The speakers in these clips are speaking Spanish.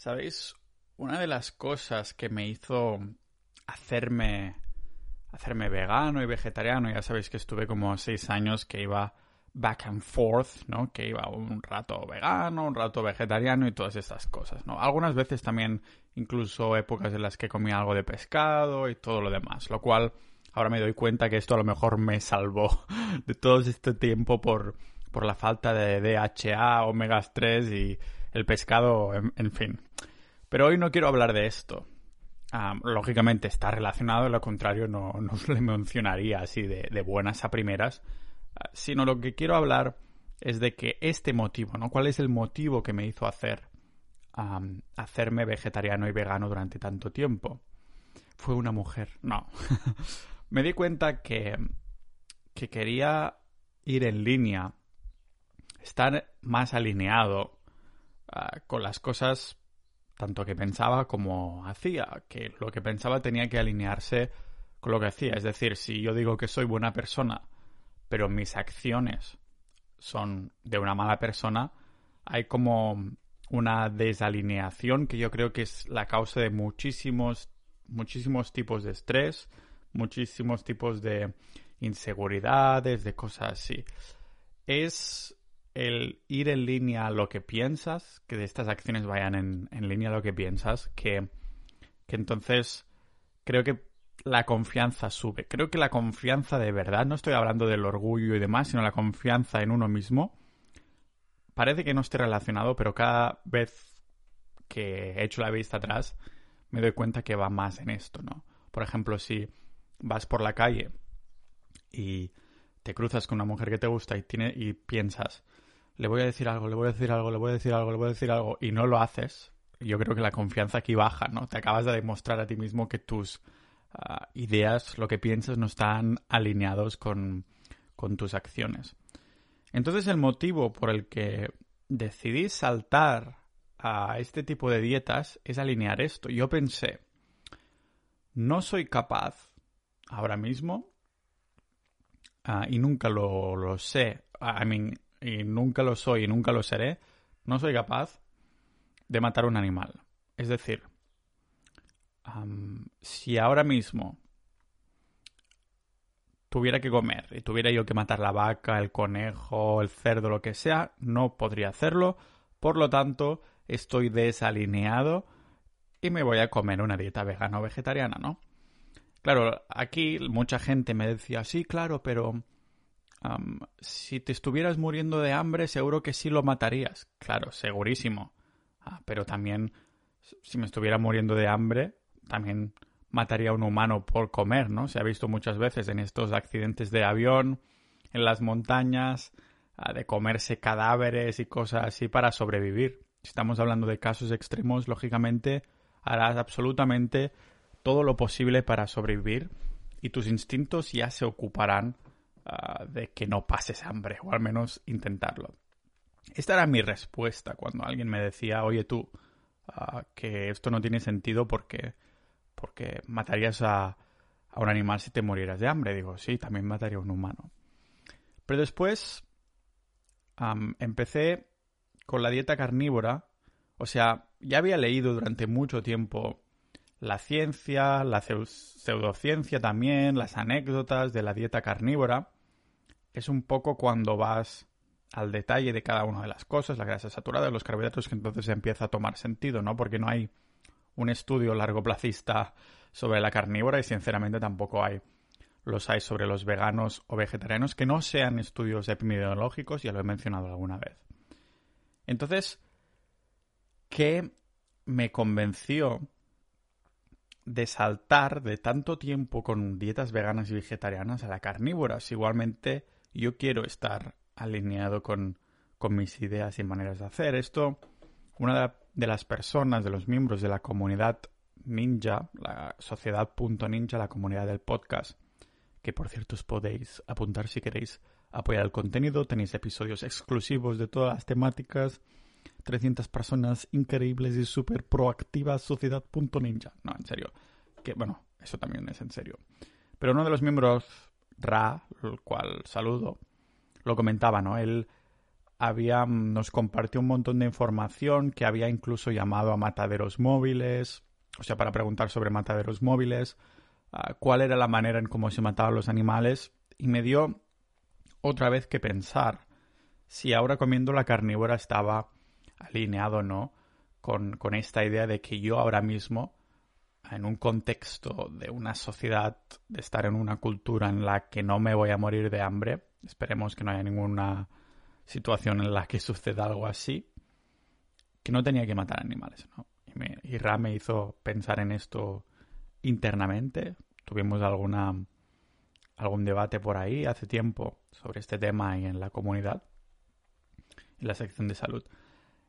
¿Sabéis? Una de las cosas que me hizo hacerme hacerme vegano y vegetariano, ya sabéis que estuve como seis años que iba back and forth, ¿no? Que iba un rato vegano, un rato vegetariano y todas estas cosas, ¿no? Algunas veces también incluso épocas en las que comía algo de pescado y todo lo demás, lo cual ahora me doy cuenta que esto a lo mejor me salvó de todo este tiempo por, por la falta de DHA, omegas 3 y el pescado, en, fin. Pero hoy no quiero hablar de esto. lógicamente está relacionado, lo contrario no, no le mencionaría así de, de buenas a primeras, ah, sino lo que quiero hablar es de que este motivo, ¿no? ¿Cuál es el motivo que me hizo hacer hacerme vegetariano y vegano durante tanto tiempo? Fue una mujer. No. me di cuenta que, que quería ir en línea, estar más alineado Ah, con las cosas tanto que pensaba como hacía, que lo que pensaba tenía que alinearse con lo que hacía. Es decir, si yo digo que soy buena persona, pero mis acciones son de una mala persona, hay como una desalineación que yo creo que es la causa de muchísimos, muchísimos tipos de estrés, muchísimos tipos de inseguridades, de cosas así. Es el ir en línea a lo que piensas, que estas acciones vayan en, en línea a lo que piensas, que, que entonces creo que la confianza sube. Creo que la confianza de verdad, no estoy hablando del orgullo y demás, sino la confianza en uno mismo, parece que no esté relacionado, pero cada vez que he hecho la vista atrás, me doy cuenta que va más en esto, ¿no? Por ejemplo, si vas por la calle y te cruzas con una mujer que te gusta y, tiene, y piensas, le voy a decir algo, le voy a decir algo, le voy a decir algo, le voy a decir algo, y no lo haces, yo creo que la confianza aquí baja, ¿no? Te acabas de demostrar a ti mismo que tus ah, ideas, lo que piensas, no están alineados con, con tus acciones. Entonces el motivo por el que decidí saltar a este tipo de dietas es alinear esto. Yo pensé, no soy capaz ahora mismo ah, y nunca lo, lo sé. I mean, y nunca lo soy y nunca lo seré, no soy capaz de matar un animal. Es decir, si ahora mismo tuviera que comer y tuviera yo que matar la vaca, el conejo, el cerdo, lo que sea, no podría hacerlo. Por lo tanto, estoy desalineado y me voy a comer una dieta vegana o vegetariana, ¿no? Claro, aquí mucha gente me decía, sí, claro, pero si te estuvieras muriendo de hambre, seguro que sí lo matarías. Claro, segurísimo. Ah, pero también, si me estuviera muriendo de hambre, también mataría a un humano por comer, ¿no? Se ha visto muchas veces en estos accidentes de avión, en las montañas, ah, de comerse cadáveres y cosas así para sobrevivir. Si estamos hablando de casos extremos, lógicamente harás absolutamente todo lo posible para sobrevivir y tus instintos ya se ocuparán Ah, de que no pases hambre, o al menos intentarlo. Esta era mi respuesta cuando alguien me decía, oye tú, ah, que esto no tiene sentido porque, porque matarías a, a un animal si te murieras de hambre. Digo, sí, también mataría a un humano. Pero después empecé con la dieta carnívora. O sea, ya había leído durante mucho tiempo la ciencia, la pseudociencia también, las anécdotas de la dieta carnívora es un poco cuando vas al detalle de cada una de las cosas, la grasa saturada, los carbohidratos, que entonces empieza a tomar sentido, ¿no? Porque no hay un estudio largo placista sobre la carnívora y sinceramente tampoco hay los hay sobre los veganos o vegetarianos que no sean estudios epidemiológicos, ya lo he mencionado alguna vez. Entonces, ¿qué me convenció de saltar de tanto tiempo con dietas veganas y vegetarianas a la carnívora? igualmente yo quiero estar alineado con, mis ideas y maneras de hacer esto. Una de las personas, de los miembros de la comunidad Ninja, la sociedad.ninja, la comunidad del podcast, que por cierto os podéis apuntar si queréis apoyar el contenido, tenéis episodios exclusivos de todas las temáticas, 300 personas increíbles y súper proactivas, sociedad.ninja. No, en serio. Que bueno, eso también es en serio. Pero uno de los miembros Ra, el cual saludo, lo comentaba, ¿no? Él había, nos compartió un montón de información que había incluso llamado a mataderos móviles, o sea, para preguntar sobre mataderos móviles, cuál era la manera en cómo se mataban los animales, y me dio otra vez que pensar si ahora comiendo la carnívora estaba alineado o no con, con esta idea de que yo ahora mismo, en un contexto de una sociedad, de estar en una cultura en la que no me voy a morir de hambre, esperemos que no haya ninguna situación en la que suceda algo así, que no tenía que matar animales, ¿no? Y, me, Ra me hizo pensar en esto internamente. Tuvimos alguna algún debate por ahí hace tiempo sobre este tema y en la comunidad, en la sección de salud.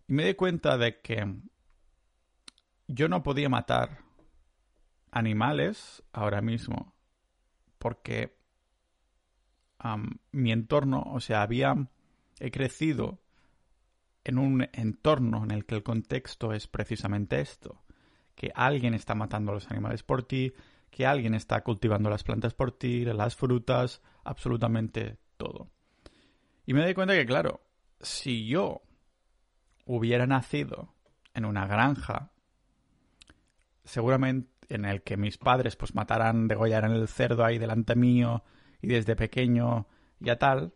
Y me di cuenta de que yo no podía matar animales ahora mismo porque mi entorno, o sea, había, he crecido en un entorno en el que el contexto es precisamente esto, que alguien está matando a los animales por ti, que alguien está cultivando las plantas por ti, las frutas, absolutamente todo. Y me doy cuenta que, claro, si yo hubiera nacido en una granja, seguramente en el que mis padres pues mataran, degollaran el cerdo ahí delante mío y desde pequeño ya tal,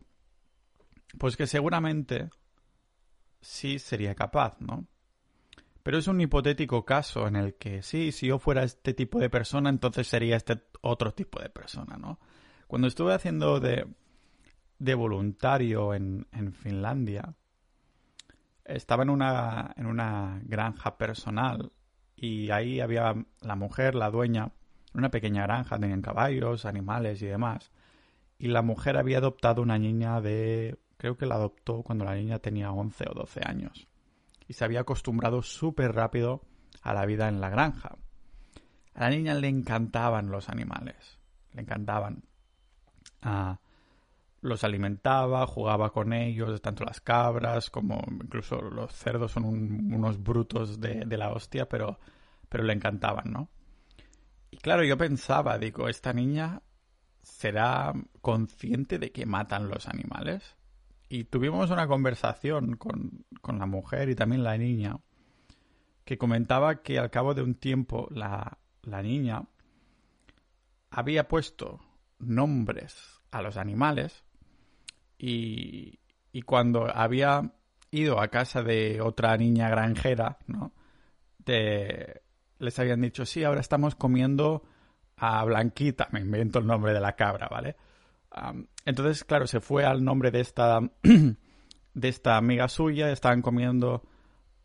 pues que seguramente sí sería capaz, ¿no? Pero es un hipotético caso en el que sí, si yo fuera este tipo de persona, entonces sería este otro tipo de persona, ¿no? Cuando estuve haciendo de, de voluntario en, en Finlandia, estaba en una, en una granja personal y ahí había la mujer, la dueña, una pequeña granja, tenían caballos, animales y demás. Y la mujer había adoptado una niña de... creo que la adoptó cuando la niña tenía 11 o 12 años y se había acostumbrado súper rápido a la vida en la granja. A la niña le encantaban los animales, le encantaban. Ah, los alimentaba, jugaba con ellos, tanto las cabras como incluso los cerdos son unos brutos de, de, la hostia, pero, pero le encantaban, ¿no? Y claro, yo pensaba, digo, ¿esta niña será consciente de que matan los animales? Y tuvimos una conversación con, con, la mujer y también la niña que comentaba que al cabo de un tiempo la, la niña había puesto nombres a los animales y, cuando había ido a casa de otra niña granjera, ¿no? De, les habían dicho, sí, ahora estamos comiendo a Blanquita, me invento el nombre de la cabra, ¿vale? entonces, claro, se fue al nombre de esta, de esta amiga suya, estaban comiendo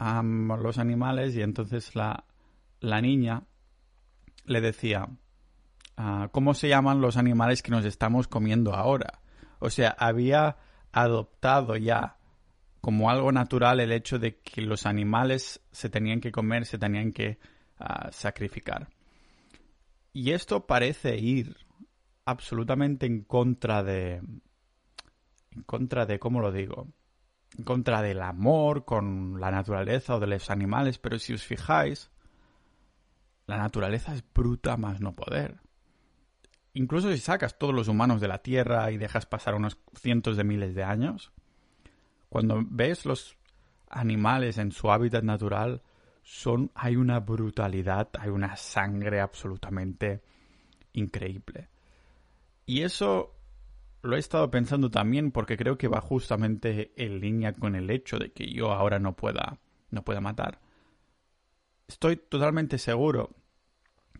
los animales y entonces la, la niña le decía, ah, ¿cómo se llaman los animales que nos estamos comiendo ahora? O sea, había adoptado ya como algo natural el hecho de que los animales se tenían que comer, se tenían que ah, sacrificar. Y esto parece ir absolutamente en contra de... En contra de, ¿cómo lo digo? En contra del amor con la naturaleza o de los animales, pero si os fijáis, la naturaleza es bruta más no poder. Incluso si sacas todos los humanos de la Tierra y dejas pasar unos cientos de miles de años, cuando ves los animales en su hábitat natural, son, hay una brutalidad, hay una sangre absolutamente increíble. Y eso lo he estado pensando también porque creo que va justamente en línea con el hecho de que yo ahora no pueda, no pueda matar. Estoy totalmente seguro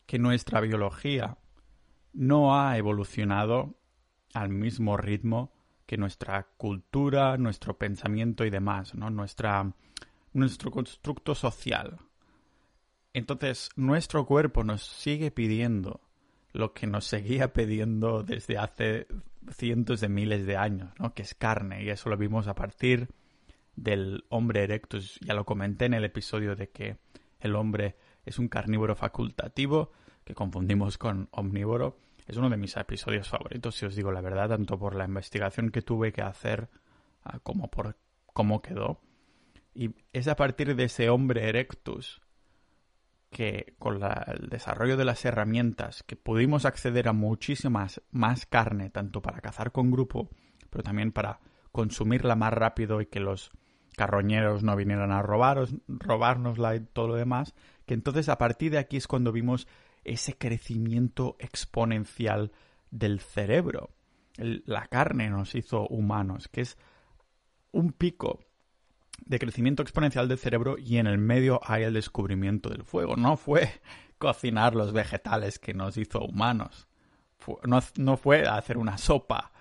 que nuestra biología no ha evolucionado al mismo ritmo que nuestra cultura, nuestro pensamiento y demás, ¿no? Nuestra, nuestro constructo social. Entonces, nuestro cuerpo nos sigue pidiendo lo que nos seguía pidiendo desde hace cientos de miles de años, ¿no? Que es carne, y eso lo vimos a partir del hombre erectus. Ya lo comenté en el episodio de que el hombre es un carnívoro facultativo, que confundimos con omnívoro. Es uno de mis episodios favoritos, si os digo la verdad, tanto por la investigación que tuve que hacer ah, como por cómo quedó. Y es a partir de ese hombre erectus que con el desarrollo de las herramientas que pudimos acceder a muchísimas más carne, tanto para cazar con grupo, pero también para consumirla más rápido y que los carroñeros no vinieran a robaros, robárnosla y todo lo demás, que entonces a partir de aquí es cuando vimos ese crecimiento exponencial del cerebro. la carne nos hizo humanos, que es un pico de crecimiento exponencial del cerebro y en el medio hay el descubrimiento del fuego. No fue cocinar los vegetales que nos hizo humanos. no, fue hacer una sopa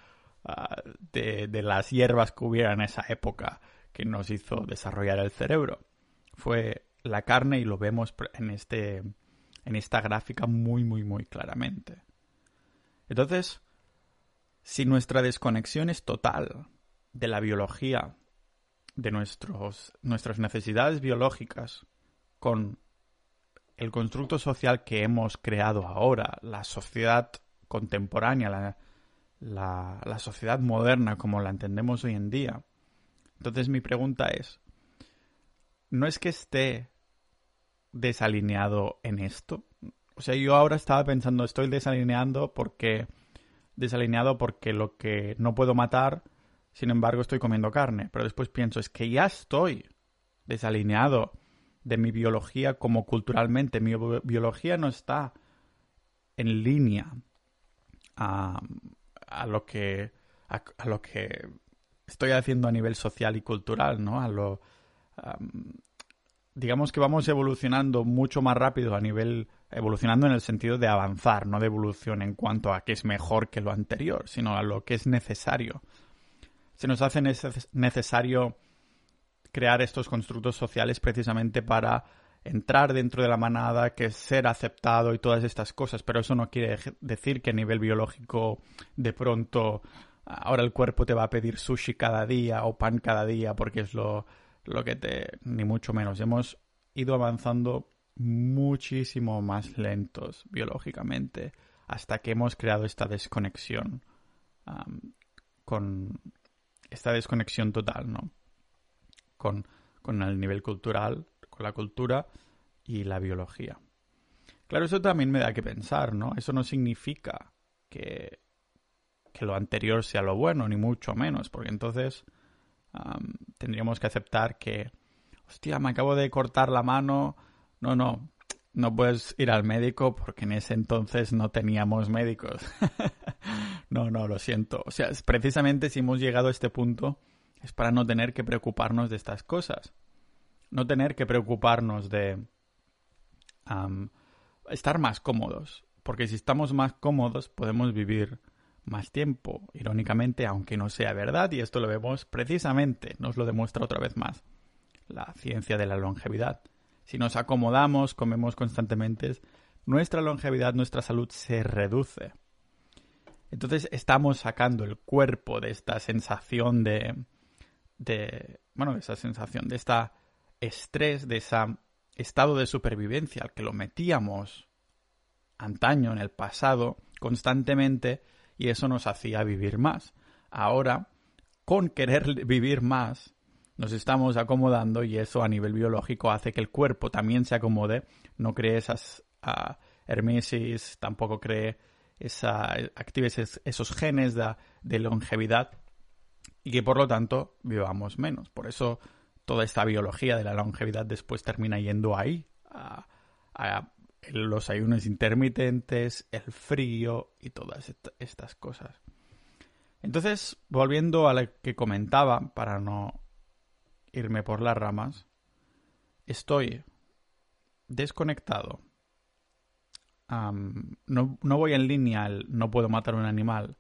ah, de, de, las hierbas que hubiera en esa época que nos hizo desarrollar el cerebro. Fue la carne y lo vemos en, este, en esta gráfica muy, muy, muy claramente. Entonces, si nuestra desconexión es total de la biología, de nuestros, nuestras necesidades biológicas, con el constructo social que hemos creado ahora, la sociedad contemporánea, la, la, sociedad moderna como la entendemos hoy en día. Entonces mi pregunta es, ¿no es que esté desalineado en esto? O sea, yo ahora estaba pensando, estoy desalineando porque desalineado porque lo que no puedo matar, sin embargo, estoy comiendo carne. Pero después pienso, es que ya estoy desalineado de mi biología como culturalmente. Mi biología no está en línea a, lo que a, lo que estoy haciendo a nivel social y cultural, ¿no? A lo digamos que vamos evolucionando mucho más rápido a nivel evolucionando en el sentido de avanzar, no de evolución en cuanto a que es mejor que lo anterior, sino a lo que es necesario. Se nos hace necesario crear estos constructos sociales precisamente para entrar dentro de la manada, que es ser aceptado y todas estas cosas, pero eso no quiere decir que a nivel biológico de pronto ahora el cuerpo te va a pedir sushi cada día o pan cada día porque es lo, lo que te... ni mucho menos. Hemos ido avanzando muchísimo más lentos biológicamente hasta que hemos creado esta desconexión con esta desconexión total, ¿no? Con, con el nivel cultural, con la cultura y la biología. Claro, eso también me da que pensar, ¿no? Eso no significa que, que lo anterior sea lo bueno, ni mucho menos, porque entonces tendríamos que aceptar que, hostia, me acabo de cortar la mano. No, no, no puedes ir al médico porque en ese entonces no teníamos médicos. no, no, lo siento. O sea, precisamente si hemos llegado a este punto es para no tener que preocuparnos de estas cosas. No tener que preocuparnos de estar más cómodos. Porque si estamos más cómodos podemos vivir más tiempo, irónicamente, aunque no sea verdad, y esto lo vemos precisamente, nos lo demuestra otra vez más, la ciencia de la longevidad. Si nos acomodamos, comemos constantemente, nuestra longevidad, nuestra salud se reduce. Entonces estamos sacando el cuerpo de esta sensación de, de bueno, de esa sensación, de esta estrés, de ese estado de supervivencia al que lo metíamos antaño, en el pasado, constantemente, y eso nos hacía vivir más. Ahora, con querer vivir más, nos estamos acomodando y eso a nivel biológico hace que el cuerpo también se acomode, no cree esas uh, hermesis, tampoco cree esa, active esos, genes de, longevidad y que por lo tanto vivamos menos. Por eso toda esta biología de la longevidad después termina yendo ahí, a los ayunos intermitentes, el frío y todas estas cosas. Entonces, volviendo a lo que comentaba, para no irme por las ramas, estoy desconectado. no, no, voy en línea, no puedo matar un animal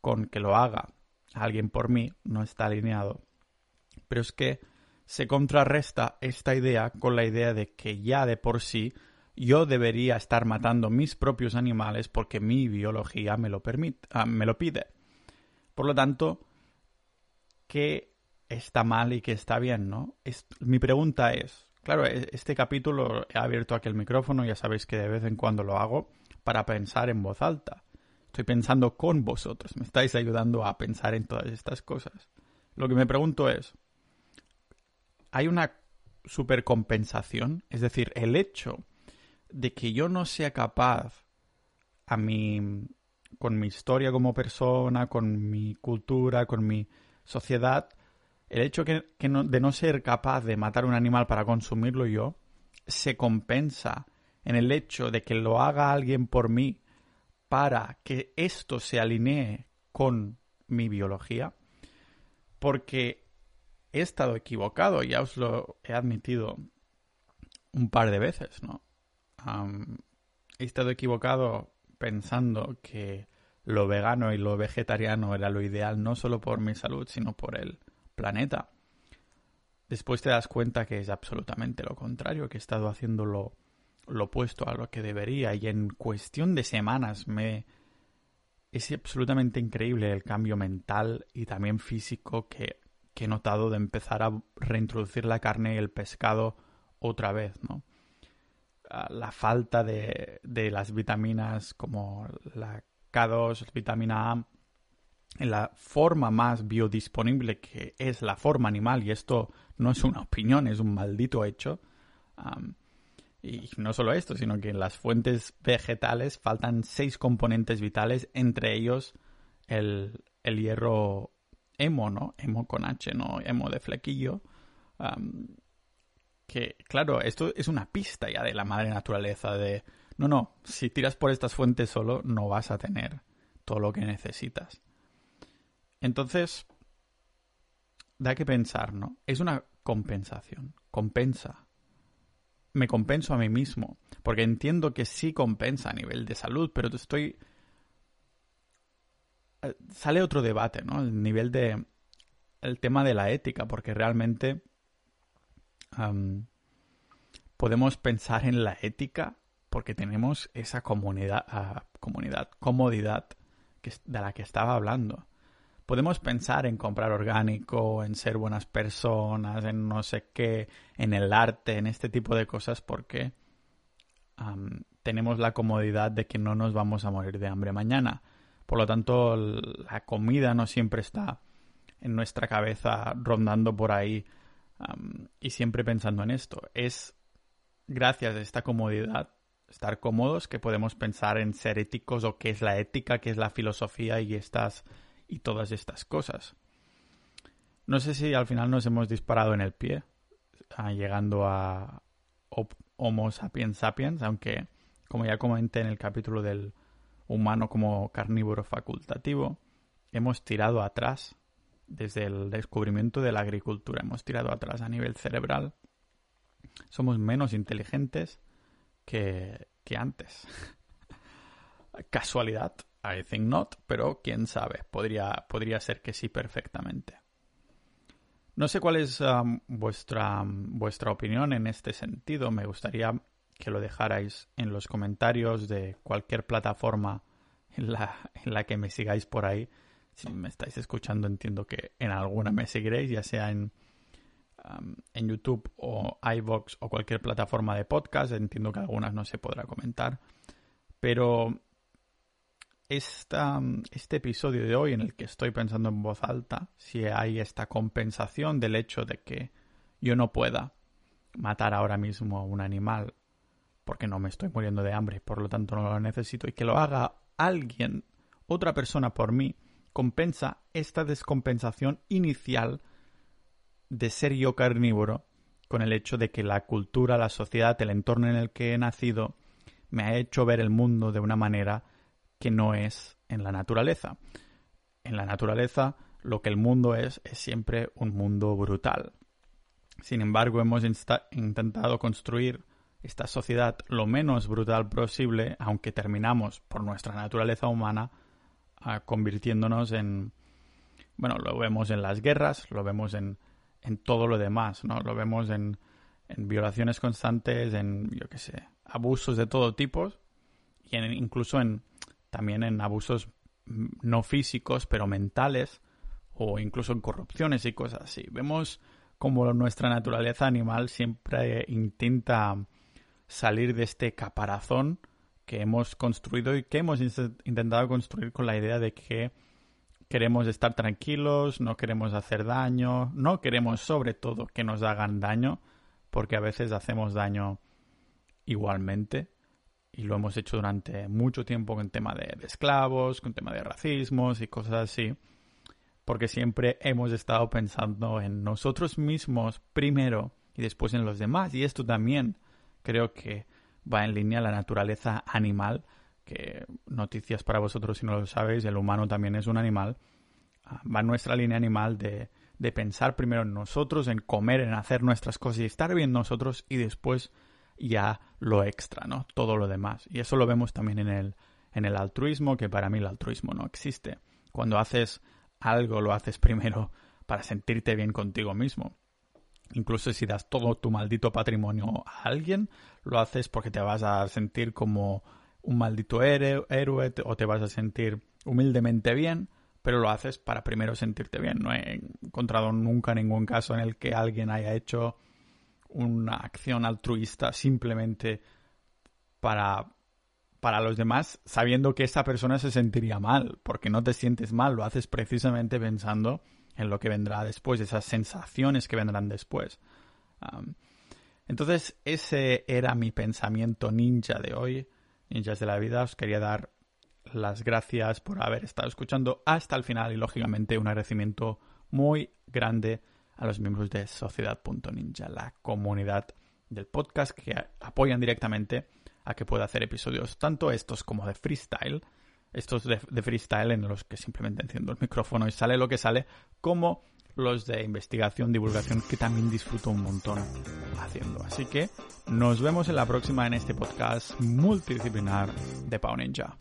con que lo haga alguien por mí, no está alineado. Pero es que se contrarresta esta idea con la idea de que ya de por sí yo debería estar matando mis propios animales porque mi biología me lo permite, ah, me lo pide. Por lo tanto, ¿qué está mal y qué está bien, no? mi pregunta es, claro, e, este capítulo he abierto aquí el micrófono, ya sabéis que de vez en cuando lo hago para pensar en voz alta. Estoy pensando con vosotros, me estáis ayudando a pensar en todas estas cosas. Lo que me pregunto es, ¿hay una supercompensación? Es decir, el hecho de que yo no sea capaz a mi con mi historia como persona, con mi cultura, con mi sociedad, el hecho de no ser capaz de matar un animal para consumirlo yo, se compensa en el hecho de que lo haga alguien por mí para que esto se alinee con mi biología, porque he estado equivocado, ya os lo he admitido un par de veces, ¿no? He estado equivocado pensando que lo vegano y lo vegetariano era lo ideal no solo por mi salud, sino por el planeta. Después te das cuenta que es absolutamente lo contrario, que he estado haciendo lo, opuesto a lo que debería y en cuestión de semanas me es absolutamente increíble el cambio mental y también físico que, que he notado de empezar a reintroducir la carne y el pescado otra vez, ¿no? La falta de, de las vitaminas como la K2, vitamina A, en la forma más biodisponible que es la forma animal, y esto no es una opinión, es un maldito hecho. y no solo esto, sino que en las fuentes vegetales faltan seis componentes vitales, entre ellos el, el hierro hemo, ¿no? Hemo con H, no hemo de flequillo que, claro, esto es una pista ya de la madre naturaleza de, no, no, si tiras por estas fuentes solo no vas a tener todo lo que necesitas. Entonces, da que pensar, ¿no? Es una compensación, compensa. Me compenso a mí mismo, porque entiendo que sí compensa a nivel de salud, pero estoy... Eh, sale otro debate, ¿no? El nivel de... El tema de la ética, porque realmente podemos pensar en la ética porque tenemos esa comunidad, comunidad comodidad que, de la que estaba hablando. Podemos pensar en comprar orgánico, en ser buenas personas, en no sé qué, en el arte, en este tipo de cosas porque tenemos la comodidad de que no nos vamos a morir de hambre mañana. Por lo tanto, la comida no siempre está en nuestra cabeza rondando por ahí y siempre pensando en esto. Es gracias a esta comodidad, estar cómodos, que podemos pensar en ser éticos o qué es la ética, qué es la filosofía y estas y todas estas cosas. No sé si al final nos hemos disparado en el pie, ah, llegando a Homo sapiens sapiens, aunque como ya comenté en el capítulo del humano como carnívoro facultativo, hemos tirado atrás desde el descubrimiento de la agricultura. Hemos tirado atrás a nivel cerebral. Somos menos inteligentes que, que antes. Casualidad, I think not, pero quién sabe, podría, podría ser que sí perfectamente. No sé cuál es um, vuestra, vuestra opinión en este sentido. Me gustaría que lo dejarais en los comentarios de cualquier plataforma en la, en la que me sigáis por ahí si me estáis escuchando, entiendo que en alguna me seguiréis, ya sea en, en YouTube o iVox o cualquier plataforma de podcast. Entiendo que algunas no se podrá comentar. Pero esta, este episodio de hoy en el que estoy pensando en voz alta, si hay esta compensación del hecho de que yo no pueda matar ahora mismo a un animal porque no me estoy muriendo de hambre, por lo tanto no lo necesito, y que lo haga alguien, otra persona por mí, compensa esta descompensación inicial de ser yo carnívoro con el hecho de que la cultura, la sociedad, el entorno en el que he nacido me ha hecho ver el mundo de una manera que no es en la naturaleza. En la naturaleza lo que el mundo es es siempre un mundo brutal. Sin embargo, hemos intentado construir esta sociedad lo menos brutal posible, aunque terminamos por nuestra naturaleza humana convirtiéndonos en, bueno, lo vemos en las guerras, lo vemos en, en todo lo demás, ¿no? Lo vemos en, en violaciones constantes, en, yo qué sé, abusos de todo tipo y en, incluso en, también en abusos no físicos, pero mentales o incluso en corrupciones y cosas así. Vemos como nuestra naturaleza animal siempre intenta salir de este caparazón que hemos construido y que hemos intentado construir con la idea de que queremos estar tranquilos, no queremos hacer daño, no queremos sobre todo que nos hagan daño, porque a veces hacemos daño igualmente y lo hemos hecho durante mucho tiempo con tema de, de esclavos, con tema de racismos y cosas así. porque siempre hemos estado pensando en nosotros mismos primero y después en los demás. Y esto también creo que va en línea la naturaleza animal, que noticias para vosotros si no lo sabéis, el humano también es un animal. Ah, va en nuestra línea animal de, de pensar primero en nosotros, en comer, en hacer nuestras cosas y estar bien nosotros y después ya lo extra, ¿no? Todo lo demás. Y eso lo vemos también en el, en el altruismo, que para mí el altruismo no existe. Cuando haces algo, lo haces primero para sentirte bien contigo mismo. Incluso si das todo tu maldito patrimonio a alguien, lo haces porque te vas a sentir como un maldito héroe o te vas a sentir humildemente bien, pero lo haces para primero sentirte bien. No he encontrado nunca ningún caso en el que alguien haya hecho una acción altruista simplemente para, para los demás, sabiendo que esa persona se sentiría mal, porque no te sientes mal, lo haces precisamente pensando en lo que vendrá después, esas sensaciones que vendrán después. entonces, ese era mi pensamiento ninja de hoy, ninjas de la vida. Os quería dar las gracias por haber estado escuchando hasta el final y, lógicamente, un agradecimiento muy grande a los miembros de Sociedad.ninja, la comunidad del podcast que apoyan directamente a que pueda hacer episodios tanto estos como de freestyle, estos de, freestyle en los que simplemente enciendo el micrófono y sale lo que sale, como los de investigación, divulgación, que también disfruto un montón haciendo. Así que nos vemos en la próxima en este podcast multidisciplinar de Pau Ninja.